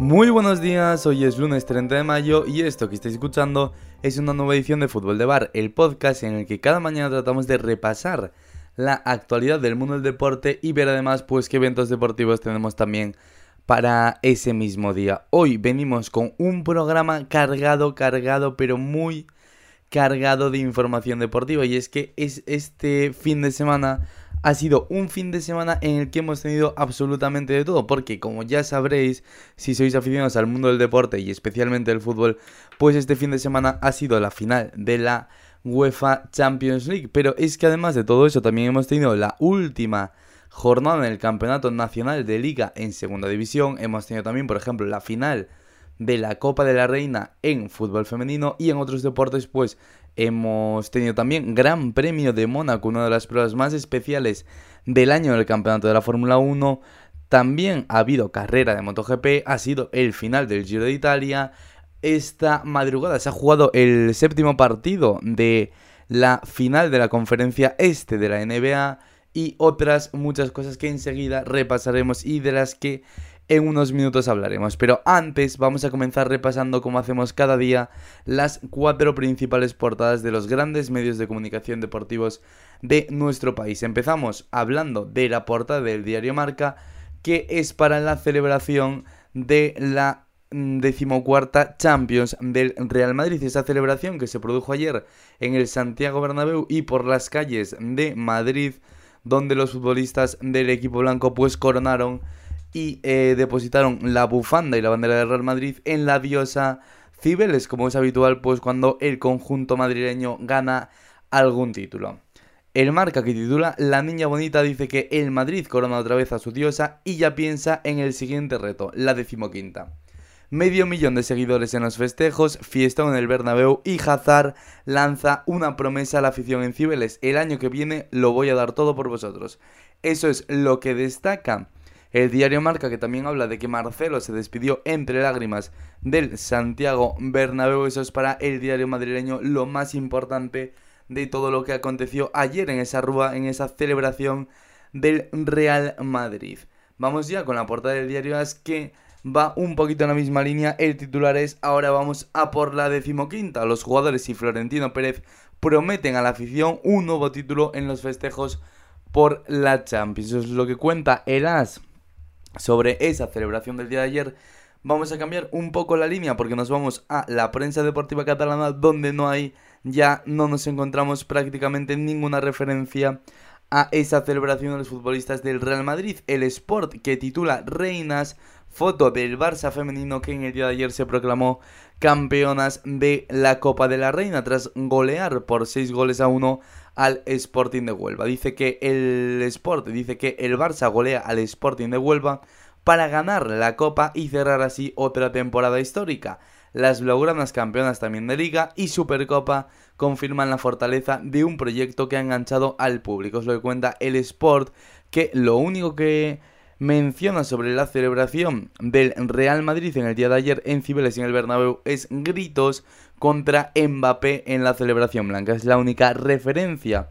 Muy buenos días, hoy es lunes 30 de mayo y esto que estáis escuchando es una nueva edición de Fútbol de Bar, el podcast en el que cada mañana tratamos de repasar la actualidad del mundo del deporte y ver además pues qué eventos deportivos tenemos también para ese mismo día. Hoy venimos con un programa cargado, cargado, pero muy cargado de información deportiva y es que es este fin de semana ha sido un fin de semana en el que hemos tenido absolutamente de todo, porque como ya sabréis, si sois aficionados al mundo del deporte y especialmente el fútbol, pues este fin de semana ha sido la final de la UEFA Champions League, pero es que además de todo eso también hemos tenido la última jornada en el Campeonato Nacional de Liga en Segunda División, hemos tenido también, por ejemplo, la final de la Copa de la Reina en fútbol femenino y en otros deportes pues Hemos tenido también Gran Premio de Mónaco, una de las pruebas más especiales del año del campeonato de la Fórmula 1. También ha habido carrera de MotoGP, ha sido el final del Giro de Italia. Esta madrugada se ha jugado el séptimo partido de la final de la conferencia este de la NBA y otras muchas cosas que enseguida repasaremos y de las que en unos minutos hablaremos. Pero antes vamos a comenzar repasando como hacemos cada día las cuatro principales portadas de los grandes medios de comunicación deportivos de nuestro país. Empezamos hablando de la portada del diario Marca que es para la celebración de la decimocuarta Champions del Real Madrid. Esa celebración que se produjo ayer en el Santiago Bernabéu y por las calles de Madrid donde los futbolistas del equipo blanco pues coronaron y eh, depositaron la bufanda y la bandera del Real Madrid en la diosa Cibeles, como es habitual pues cuando el conjunto madrileño gana algún título. El marca que titula La Niña Bonita dice que el Madrid corona otra vez a su diosa y ya piensa en el siguiente reto, la decimoquinta. Medio millón de seguidores en los festejos, fiesta en el Bernabéu y Hazard lanza una promesa a la afición en Cibeles. El año que viene lo voy a dar todo por vosotros. Eso es lo que destaca el diario Marca, que también habla de que Marcelo se despidió entre lágrimas del Santiago Bernabéu. Eso es para el diario madrileño lo más importante de todo lo que aconteció ayer en esa rúa, en esa celebración del Real Madrid. Vamos ya con la portada del diario As que va un poquito en la misma línea. El titular es ahora vamos a por la decimoquinta. Los jugadores y Florentino Pérez prometen a la afición un nuevo título en los festejos por la Champions. Eso es lo que cuenta el As sobre esa celebración del día de ayer, vamos a cambiar un poco la línea porque nos vamos a la prensa deportiva catalana donde no hay, ya no nos encontramos prácticamente ninguna referencia a esa celebración de los futbolistas del Real Madrid. El Sport que titula Reinas, foto del Barça femenino que en el día de ayer se proclamó campeonas de la Copa de la Reina tras golear por 6 goles a 1 al Sporting de Huelva. Dice que el Sport, dice que el Barça golea al Sporting de Huelva para ganar la Copa y cerrar así otra temporada histórica. Las blaugranas campeonas también de Liga y Supercopa confirman la fortaleza de un proyecto que ha enganchado al público. Es lo que cuenta el Sport, que lo único que menciona sobre la celebración del Real Madrid en el día de ayer en Cibeles y en el Bernabéu es gritos contra Mbappé en la celebración blanca. Es la única referencia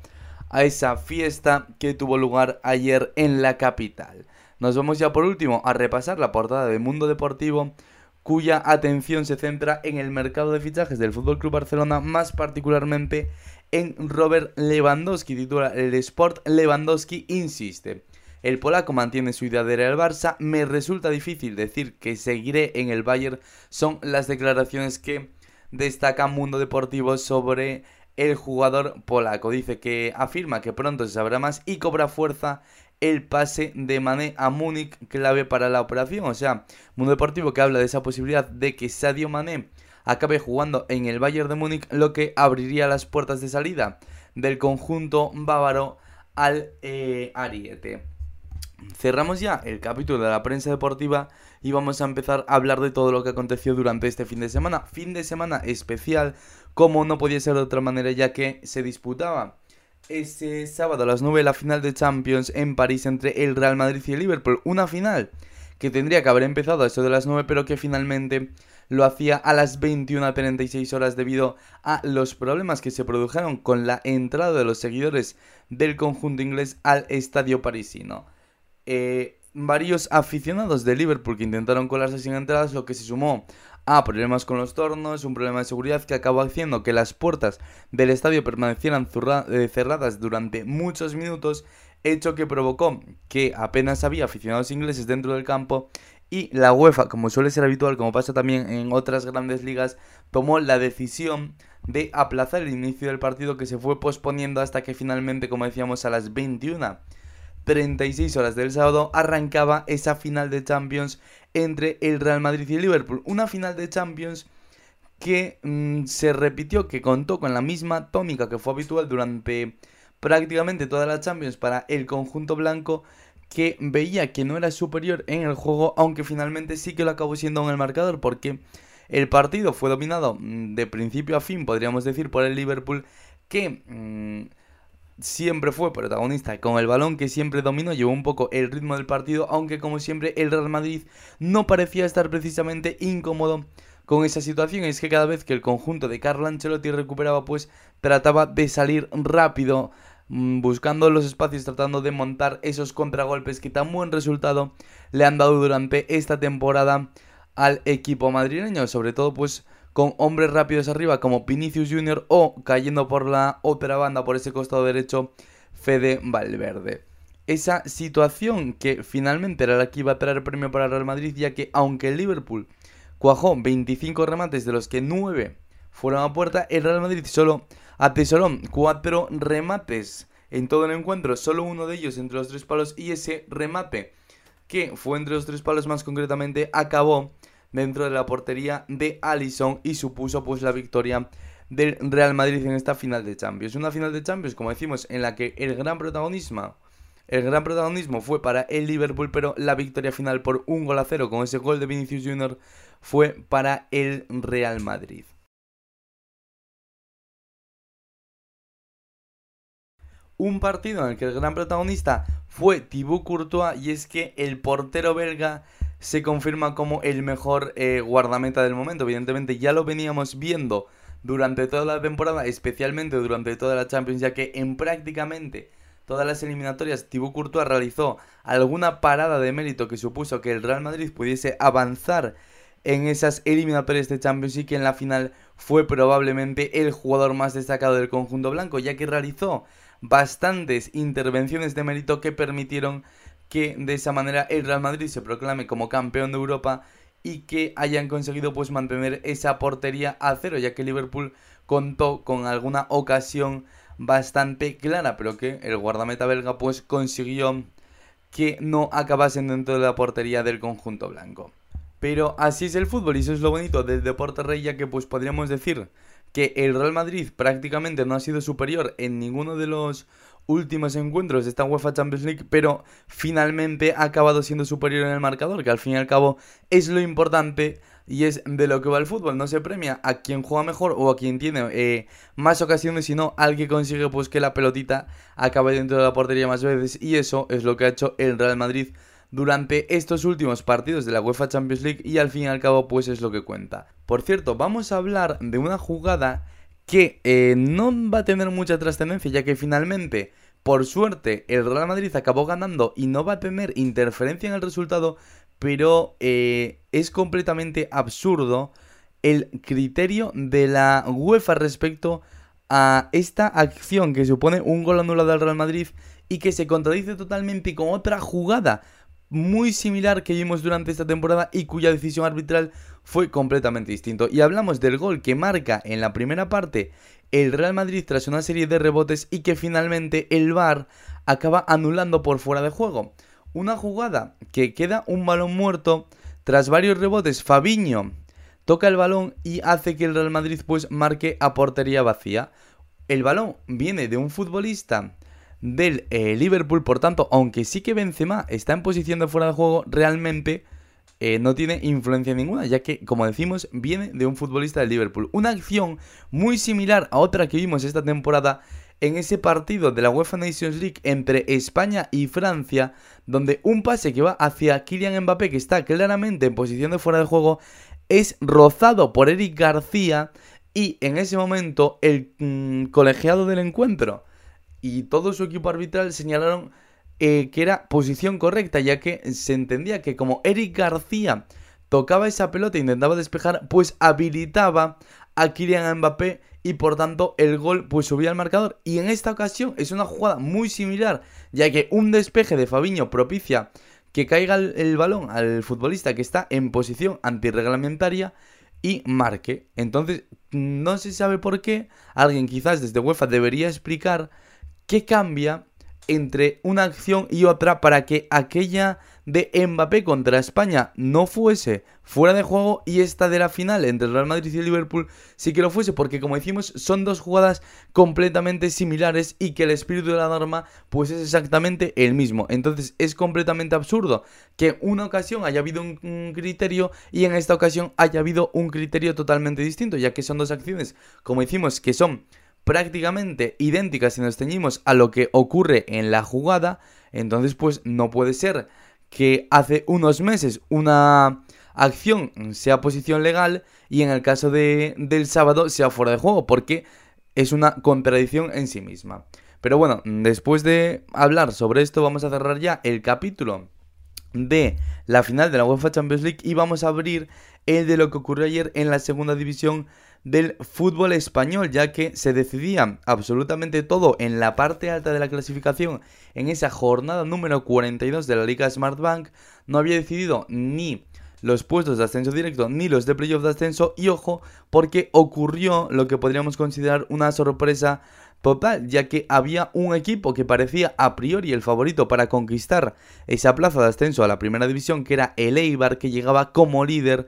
a esa fiesta que tuvo lugar ayer en la capital. Nos vamos ya por último a repasar la portada de Mundo Deportivo cuya atención se centra en el mercado de fichajes del FC Barcelona, más particularmente en Robert Lewandowski, titula El Sport Lewandowski insiste. El polaco mantiene su idea de al Barça, me resulta difícil decir que seguiré en el Bayern, son las declaraciones que destaca Mundo Deportivo sobre el jugador polaco. Dice que afirma que pronto se sabrá más y cobra fuerza el pase de Mané a Múnich clave para la operación. O sea, Mundo Deportivo que habla de esa posibilidad de que Sadio Mané acabe jugando en el Bayern de Múnich, lo que abriría las puertas de salida del conjunto bávaro al eh, Ariete. Cerramos ya el capítulo de la prensa deportiva y vamos a empezar a hablar de todo lo que aconteció durante este fin de semana. Fin de semana especial, como no podía ser de otra manera, ya que se disputaba ese sábado a las 9 la final de Champions en París entre el Real Madrid y el Liverpool. Una final que tendría que haber empezado a eso de las 9, pero que finalmente lo hacía a las 21.36 horas debido a los problemas que se produjeron con la entrada de los seguidores del conjunto inglés al estadio parisino. Eh, varios aficionados de Liverpool que intentaron colarse sin entradas, lo que se sumó a problemas con los tornos, un problema de seguridad que acabó haciendo que las puertas del estadio permanecieran eh, cerradas durante muchos minutos, hecho que provocó que apenas había aficionados ingleses dentro del campo y la UEFA, como suele ser habitual, como pasa también en otras grandes ligas, tomó la decisión de aplazar el inicio del partido que se fue posponiendo hasta que finalmente, como decíamos, a las 21 36 horas del sábado arrancaba esa final de Champions entre el Real Madrid y el Liverpool. Una final de Champions que mm, se repitió, que contó con la misma tónica que fue habitual durante prácticamente toda la Champions para el conjunto blanco que veía que no era superior en el juego, aunque finalmente sí que lo acabó siendo en el marcador porque el partido fue dominado mm, de principio a fin, podríamos decir, por el Liverpool que... Mm, siempre fue protagonista con el balón que siempre dominó, llevó un poco el ritmo del partido, aunque como siempre el Real Madrid no parecía estar precisamente incómodo con esa situación. Es que cada vez que el conjunto de Carlo Ancelotti recuperaba, pues trataba de salir rápido, mm, buscando los espacios, tratando de montar esos contragolpes que tan buen resultado le han dado durante esta temporada al equipo madrileño, sobre todo pues con hombres rápidos arriba como Vinicius Jr. o cayendo por la otra banda, por ese costado derecho, Fede Valverde. Esa situación que finalmente era la que iba a traer premio para Real Madrid, ya que aunque el Liverpool cuajó 25 remates, de los que 9 fueron a puerta, el Real Madrid solo atesoró 4 remates en todo el encuentro, solo uno de ellos entre los tres palos y ese remate que fue entre los tres palos más concretamente acabó dentro de la portería de Allison y supuso pues la victoria del Real Madrid en esta final de Champions. Una final de Champions, como decimos, en la que el gran protagonismo, el gran protagonismo fue para el Liverpool, pero la victoria final por un gol a cero con ese gol de Vinicius Jr. fue para el Real Madrid. Un partido en el que el gran protagonista fue Thibaut Courtois y es que el portero belga se confirma como el mejor eh, guardameta del momento. Evidentemente ya lo veníamos viendo durante toda la temporada, especialmente durante toda la Champions, ya que en prácticamente todas las eliminatorias Thibaut Courtois realizó alguna parada de mérito que supuso que el Real Madrid pudiese avanzar en esas eliminatorias de Champions y que en la final fue probablemente el jugador más destacado del conjunto blanco, ya que realizó bastantes intervenciones de mérito que permitieron que de esa manera el Real Madrid se proclame como campeón de Europa y que hayan conseguido pues mantener esa portería a cero, ya que Liverpool contó con alguna ocasión bastante clara, pero que el guardameta belga pues consiguió que no acabasen dentro de la portería del conjunto blanco. Pero así es el fútbol y eso es lo bonito del deporte rey, ya que pues podríamos decir que el Real Madrid prácticamente no ha sido superior en ninguno de los últimos encuentros de esta UEFA Champions League, pero finalmente ha acabado siendo superior en el marcador, que al fin y al cabo es lo importante y es de lo que va el fútbol. No se premia a quien juega mejor o a quien tiene eh, más ocasiones, sino al que consigue pues que la pelotita acabe dentro de la portería más veces y eso es lo que ha hecho el Real Madrid durante estos últimos partidos de la UEFA Champions League y al fin y al cabo pues es lo que cuenta. Por cierto, vamos a hablar de una jugada que eh, no va a tener mucha trascendencia, ya que finalmente, por suerte, el Real Madrid acabó ganando y no va a tener interferencia en el resultado, pero eh, es completamente absurdo el criterio de la UEFA respecto a esta acción que supone un gol anulado al Real Madrid y que se contradice totalmente con otra jugada muy similar que vimos durante esta temporada y cuya decisión arbitral fue completamente distinto. Y hablamos del gol que marca en la primera parte el Real Madrid tras una serie de rebotes y que finalmente el VAR acaba anulando por fuera de juego. Una jugada que queda un balón muerto tras varios rebotes. Fabiño toca el balón y hace que el Real Madrid pues marque a portería vacía. El balón viene de un futbolista del eh, Liverpool. Por tanto, aunque sí que Benzema está en posición de fuera de juego, realmente eh, no tiene influencia ninguna, ya que, como decimos, viene de un futbolista del Liverpool. Una acción muy similar a otra que vimos esta temporada en ese partido de la UEFA Nations League entre España y Francia, donde un pase que va hacia Kylian Mbappé, que está claramente en posición de fuera de juego, es rozado por Eric García y en ese momento el mm, colegiado del encuentro y todo su equipo arbitral señalaron eh, que era posición correcta, ya que se entendía que como Eric García tocaba esa pelota e intentaba despejar, pues habilitaba a Kylian Mbappé y por tanto el gol pues subía al marcador. Y en esta ocasión es una jugada muy similar, ya que un despeje de Fabiño propicia que caiga el, balón al futbolista que está en posición antirreglamentaria y marque. Entonces, no se sabe por qué. Alguien quizás desde UEFA debería explicar qué cambia entre una acción y otra para que aquella de Mbappé contra España no fuese fuera de juego y esta de la final entre Real Madrid y el Liverpool sí que lo fuese porque como decimos son dos jugadas completamente similares y que el espíritu de la norma pues es exactamente el mismo. Entonces es completamente absurdo que en una ocasión haya habido un criterio y en esta ocasión haya habido un criterio totalmente distinto ya que son dos acciones como decimos que son prácticamente idénticas si nos ceñimos a lo que ocurre en la jugada, entonces pues no puede ser que hace unos meses una acción sea posición legal y en el caso de, del sábado sea fuera de juego, porque es una contradicción en sí misma. Pero bueno, después de hablar sobre esto vamos a cerrar ya el capítulo de la final de la UEFA Champions League y vamos a abrir el de lo que ocurrió ayer en la segunda división del fútbol español, ya que se decidía absolutamente todo en la parte alta de la clasificación en esa jornada número 42 de la Liga Smartbank, no había decidido ni los puestos de ascenso directo ni los de playoff de ascenso y ojo porque ocurrió lo que podríamos considerar una sorpresa total ya que había un equipo que parecía a priori el favorito para conquistar esa plaza de ascenso a la primera división que era el Eibar que llegaba como líder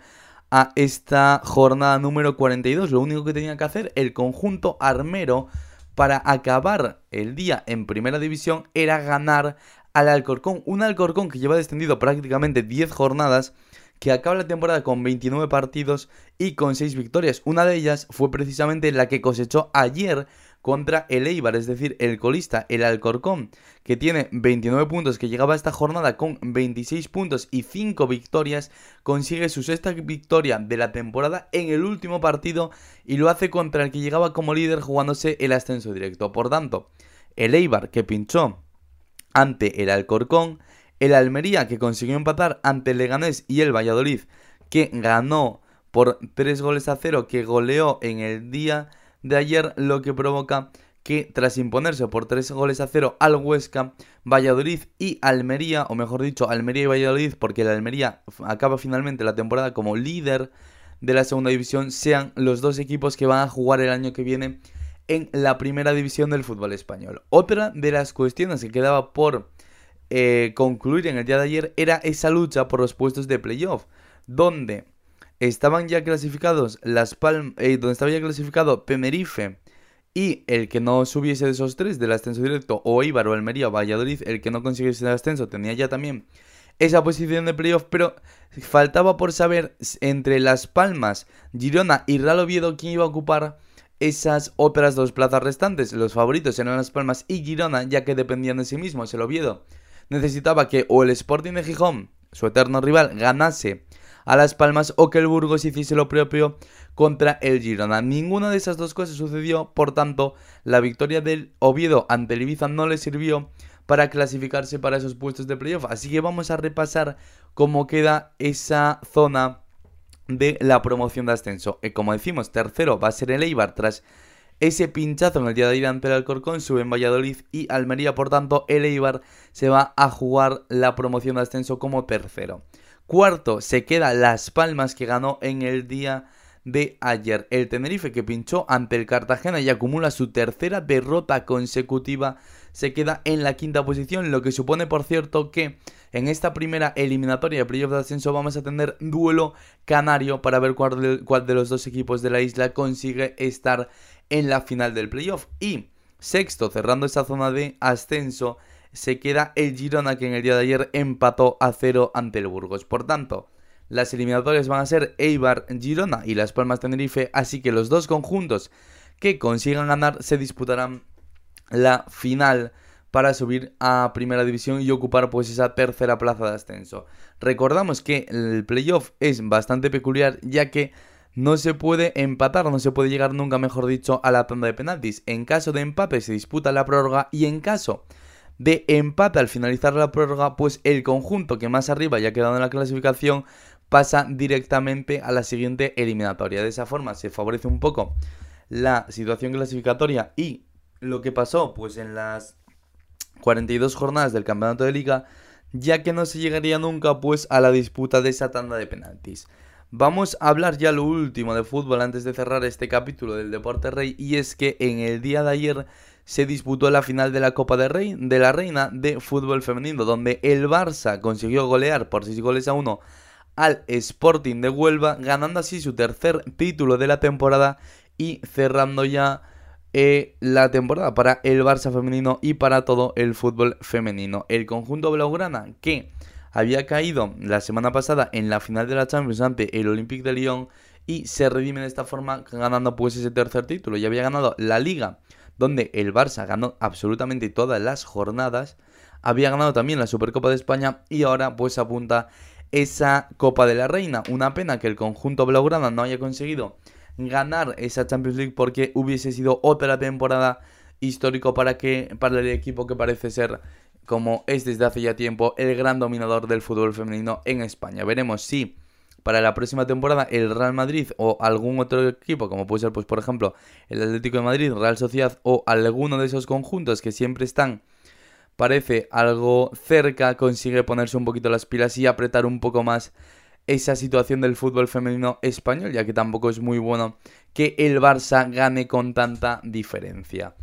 a esta jornada número 42. Lo único que tenía que hacer el conjunto armero para acabar el día en primera división era ganar al Alcorcón. Un Alcorcón que lleva descendido prácticamente 10 jornadas, que acaba la temporada con 29 partidos y con 6 victorias. Una de ellas fue precisamente la que cosechó ayer contra el Eibar, es decir, el colista, el Alcorcón, que tiene 29 puntos, que llegaba a esta jornada con 26 puntos y 5 victorias, consigue su sexta victoria de la temporada en el último partido y lo hace contra el que llegaba como líder jugándose el ascenso directo. Por tanto, el Eibar que pinchó ante el Alcorcón, el Almería que consiguió empatar ante el Leganés y el Valladolid que ganó por 3 goles a 0 que goleó en el día de ayer, lo que provoca que tras imponerse por 3 goles a 0 al Huesca, Valladolid y Almería, o mejor dicho, Almería y Valladolid, porque la Almería acaba finalmente la temporada como líder de la segunda división, sean los dos equipos que van a jugar el año que viene en la primera división del fútbol español. Otra de las cuestiones que quedaba por eh, concluir en el día de ayer era esa lucha por los puestos de playoff, donde estaban ya clasificados Las Palmas, eh, donde estaba ya clasificado Tenerife y el que no subiese de esos tres del ascenso directo, o Eibar o Almería o Valladolid, el que no consiguiese el ascenso tenía ya también esa posición de playoff, pero faltaba por saber entre Las Palmas, Girona y Real Oviedo quién iba a ocupar esas otras dos plazas restantes. Los favoritos eran Las Palmas y Girona, ya que dependían de sí mismos. El Oviedo necesitaba que o el Sporting de Gijón, su eterno rival, ganase a Las Palmas o que el Burgos hiciese lo propio contra el Girona. Ninguna de esas dos cosas sucedió, por tanto, la victoria del Oviedo ante el Ibiza no le sirvió para clasificarse para esos puestos de playoff. Así que vamos a repasar cómo queda esa zona de la promoción de ascenso. Y como decimos, tercero va a ser el Eibar tras ese pinchazo en el día de ir ante el Alcorcón, sube en Valladolid y Almería, por tanto, el Eibar se va a jugar la promoción de ascenso como tercero. Cuarto se queda Las Palmas que ganó en el día de ayer. El Tenerife que pinchó ante el Cartagena y acumula su tercera derrota consecutiva se queda en la quinta posición, lo que supone por cierto que en esta primera eliminatoria de playoff de ascenso vamos a tener duelo canario para ver cuál de, cuál de los dos equipos de la isla consigue estar en la final del playoff. Y sexto, cerrando esta zona de ascenso, se queda el Girona que en el día de ayer empató a cero ante el Burgos. Por tanto, las eliminatorias van a ser Eibar, Girona y Las Palmas Tenerife, así que los dos conjuntos que consigan ganar se disputarán la final para subir a primera división y ocupar pues esa tercera plaza de ascenso. Recordamos que el playoff es bastante peculiar ya que no se puede empatar, no se puede llegar nunca, mejor dicho, a la tanda de penaltis. En caso de empate se disputa la prórroga y en caso de empate al finalizar la prórroga, pues el conjunto que más arriba ya ha quedado en la clasificación pasa directamente a la siguiente eliminatoria. De esa forma se favorece un poco la situación clasificatoria y lo que pasó pues en las 42 jornadas del campeonato de liga, ya que no se llegaría nunca pues a la disputa de esa tanda de penaltis. Vamos a hablar ya lo último de fútbol antes de cerrar este capítulo del Deporte Rey y es que en el día de ayer se disputó la final de la Copa de, de la Reina de fútbol femenino donde el Barça consiguió golear por 6 goles a 1 al Sporting de Huelva ganando así su tercer título de la temporada y cerrando ya eh, la temporada para el Barça femenino y para todo el fútbol femenino. El conjunto blaugrana que había caído la semana pasada en la final de la Champions ante el Olympique de Lyon y se redime de esta forma ganando pues ese tercer título. Ya había ganado la liga donde el Barça ganó absolutamente todas las jornadas. Había ganado también la Supercopa de España y ahora pues apunta esa Copa de la Reina. Una pena que el conjunto blaugrana no haya conseguido ganar esa Champions League porque hubiese sido otra temporada histórico para para el equipo que parece ser como es desde hace ya tiempo el gran dominador del fútbol femenino en España. Veremos si para la próxima temporada el Real Madrid o algún otro equipo, como puede ser pues por ejemplo el Atlético de Madrid, Real Sociedad o alguno de esos conjuntos que siempre están parece algo cerca, consigue ponerse un poquito las pilas y apretar un poco más esa situación del fútbol femenino español, ya que tampoco es muy bueno que el Barça gane con tanta diferencia.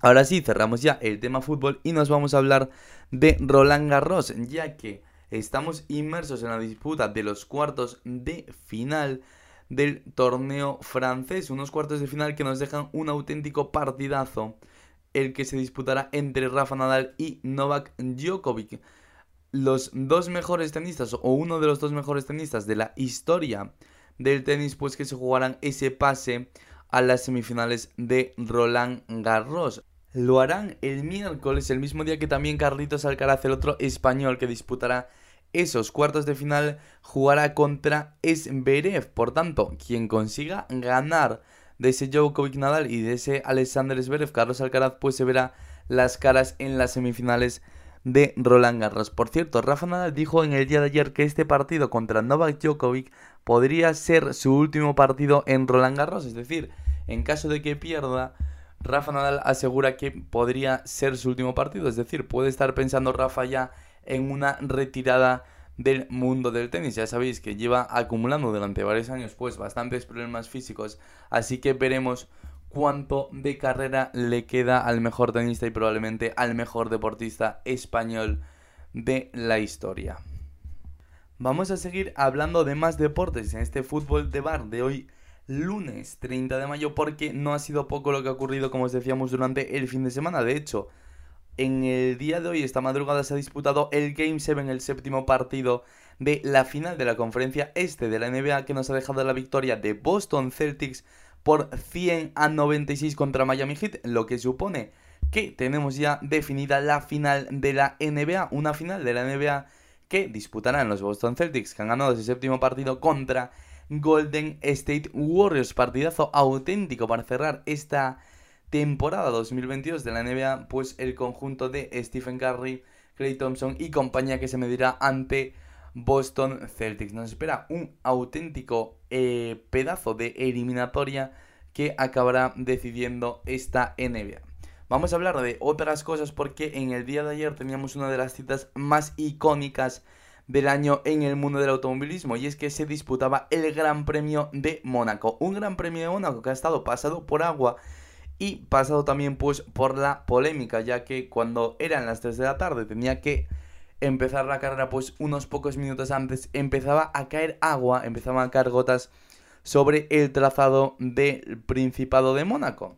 Ahora sí, cerramos ya el tema fútbol y nos vamos a hablar de Roland Garros, ya que estamos inmersos en la disputa de los cuartos de final del torneo francés, unos cuartos de final que nos dejan un auténtico partidazo, el que se disputará entre Rafa Nadal y Novak Djokovic. Los dos mejores tenistas, o uno de los dos mejores tenistas de la historia del tenis, pues que se jugarán ese pase a las semifinales de Roland Garros. Lo harán el miércoles, el mismo día que también Carlitos Alcaraz, el otro español que disputará esos cuartos de final, jugará contra Esberev. Por tanto, quien consiga ganar de ese Djokovic Nadal y de ese Alexander Zverev, Carlos Alcaraz, pues se verá las caras en las semifinales de Roland Garros. Por cierto, Rafa Nadal dijo en el día de ayer que este partido contra Novak Djokovic podría ser su último partido en Roland Garros, es decir, en caso de que pierda Rafa Nadal asegura que podría ser su último partido, es decir, puede estar pensando Rafa ya en una retirada del mundo del tenis. Ya sabéis que lleva acumulando durante varios años pues bastantes problemas físicos, así que veremos cuánto de carrera le queda al mejor tenista y probablemente al mejor deportista español de la historia. Vamos a seguir hablando de más deportes en este fútbol de bar de hoy lunes 30 de mayo porque no ha sido poco lo que ha ocurrido como os decíamos durante el fin de semana. De hecho, en el día de hoy, esta madrugada, se ha disputado el Game 7, el séptimo partido de la final de la conferencia este de la NBA que nos ha dejado la victoria de Boston Celtics por 100 a 96 contra Miami Heat, lo que supone que tenemos ya definida la final de la NBA, una final de la NBA que disputarán los Boston Celtics que han ganado ese séptimo partido contra Golden State Warriors. Partidazo auténtico para cerrar esta temporada 2022 de la NBA, pues el conjunto de Stephen Curry, Clay Thompson y compañía que se medirá ante Boston Celtics. Nos espera un auténtico eh, pedazo de eliminatoria que acabará decidiendo esta NBA. Vamos a hablar de otras cosas porque en el día de ayer teníamos una de las citas más icónicas del año en el mundo del automovilismo y es que se disputaba el Gran Premio de Mónaco. Un Gran Premio de Mónaco que ha estado pasado por agua y pasado también pues por la polémica ya que cuando eran las 3 de la tarde tenía que empezar la carrera pues unos pocos minutos antes empezaba a caer agua, empezaban a caer gotas sobre el trazado del Principado de Mónaco.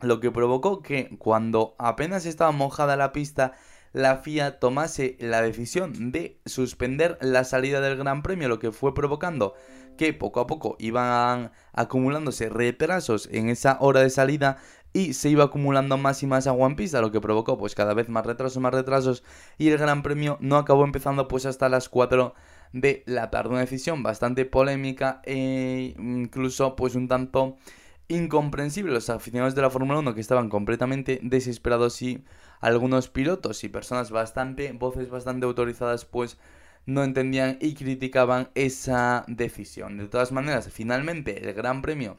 Lo que provocó que cuando apenas estaba mojada la pista la FIA tomase la decisión de suspender la salida del Gran Premio, lo que fue provocando que poco a poco iban acumulándose retrasos en esa hora de salida y se iba acumulando más y más agua en pista, lo que provocó pues cada vez más retrasos, más retrasos y el Gran Premio no acabó empezando pues hasta las 4 de la tarde, una decisión bastante polémica e incluso pues un tanto incomprensible. Los aficionados de la Fórmula 1 que estaban completamente desesperados y algunos pilotos y personas bastante, voces bastante autorizadas, pues no entendían y criticaban esa decisión. De todas maneras, finalmente el Gran Premio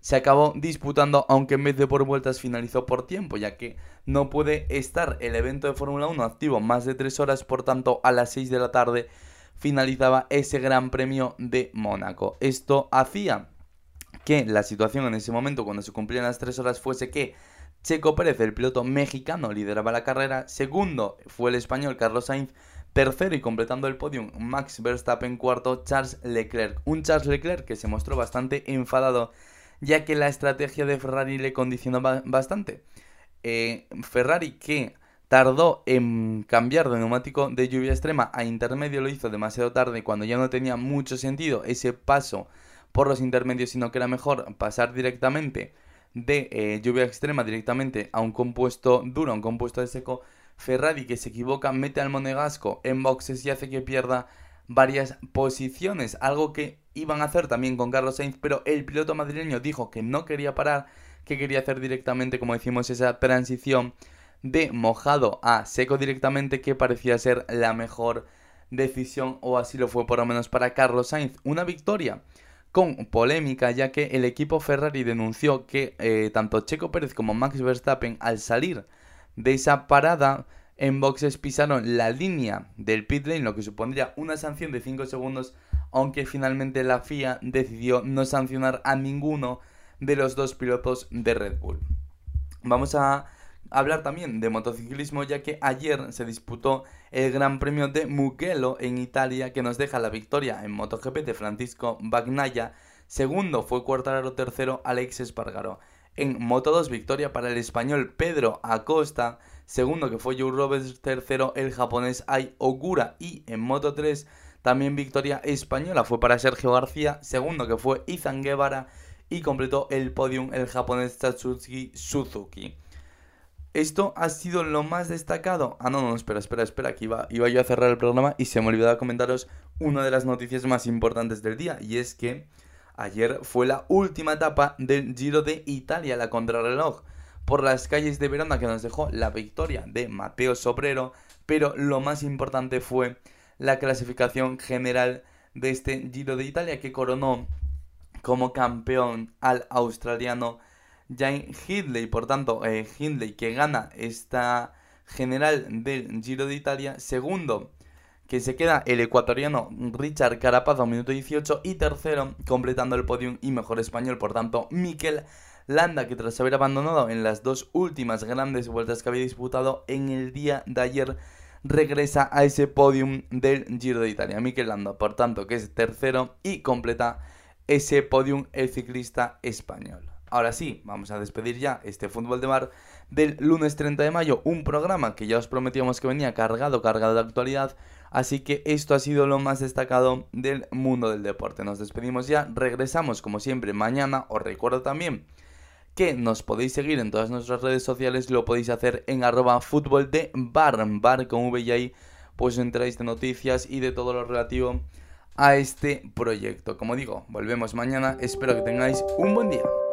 se acabó disputando, aunque en vez de por vueltas finalizó por tiempo, ya que no puede estar el evento de Fórmula 1 activo más de 3 horas, por tanto a las 6 de la tarde finalizaba ese Gran Premio de Mónaco. Esto hacía que la situación en ese momento, cuando se cumplían las 3 horas, fuese que Checo Pérez, el piloto mexicano, lideraba la carrera, segundo fue el español Carlos Sainz, tercero y completando el podium Max Verstappen, cuarto Charles Leclerc, un Charles Leclerc que se mostró bastante enfadado ya que la estrategia de Ferrari le condicionó bastante. Eh, Ferrari que tardó en cambiar de neumático de lluvia extrema a intermedio lo hizo demasiado tarde cuando ya no tenía mucho sentido ese paso por los intermedios, sino que era mejor pasar directamente de eh, lluvia extrema directamente a un compuesto duro, a un compuesto de seco. Ferrari que se equivoca mete al monegasco en boxes y hace que pierda varias posiciones, algo que iban a hacer también con Carlos Sainz, pero el piloto madrileño dijo que no quería parar, que quería hacer directamente, como decimos, esa transición de mojado a seco directamente, que parecía ser la mejor decisión, o así lo fue por lo menos para Carlos Sainz. Una victoria con polémica, ya que el equipo Ferrari denunció que eh, tanto Checo Pérez como Max Verstappen, al salir de esa parada, en boxes pisaron la línea del pit lane, lo que supondría una sanción de 5 segundos, aunque finalmente la FIA decidió no sancionar a ninguno de los dos pilotos de Red Bull. Vamos a hablar también de motociclismo, ya que ayer se disputó el Gran Premio de Mugello en Italia, que nos deja la victoria en MotoGP de Francisco Bagnaia. Segundo fue Cuartararo, tercero Alex Espargaro. En Moto 2, victoria para el español Pedro Acosta. Segundo, que fue Joe Roberts. Tercero, el japonés Ai Ogura. Y en Moto 3, también victoria española fue para Sergio García. Segundo, que fue Izan Guevara. Y completó el podium el japonés Tatsuki Suzuki. Esto ha sido lo más destacado. Ah, no, no, espera, espera, espera, que iba, iba yo a cerrar el programa y se me olvidó comentaros una de las noticias más importantes del día. Y es que Ayer fue la última etapa del Giro de Italia, la contrarreloj, por las calles de Verona que nos dejó la victoria de Mateo Sobrero, pero lo más importante fue la clasificación general de este Giro de Italia que coronó como campeón al australiano Jane Hindley. Por tanto, eh, Hindley que gana esta general del Giro de Italia. Segundo, que se queda el ecuatoriano Richard Carapaz a un minuto 18 y tercero completando el podium y mejor español, por tanto, Miquel Landa, que tras haber abandonado en las dos últimas grandes vueltas que había disputado en el día de ayer, regresa a ese podium del Giro de Italia. Miquel Landa, por tanto, que es tercero y completa ese podium el ciclista español. Ahora sí, vamos a despedir ya este fútbol de mar del lunes 30 de mayo, un programa que ya os prometíamos que venía cargado, cargado de actualidad, Así que esto ha sido lo más destacado del mundo del deporte. Nos despedimos ya, regresamos como siempre mañana. Os recuerdo también que nos podéis seguir en todas nuestras redes sociales, lo podéis hacer en arroba fútbol de bar, bar con V y ahí pues entráis de noticias y de todo lo relativo a este proyecto. Como digo, volvemos mañana, espero que tengáis un buen día.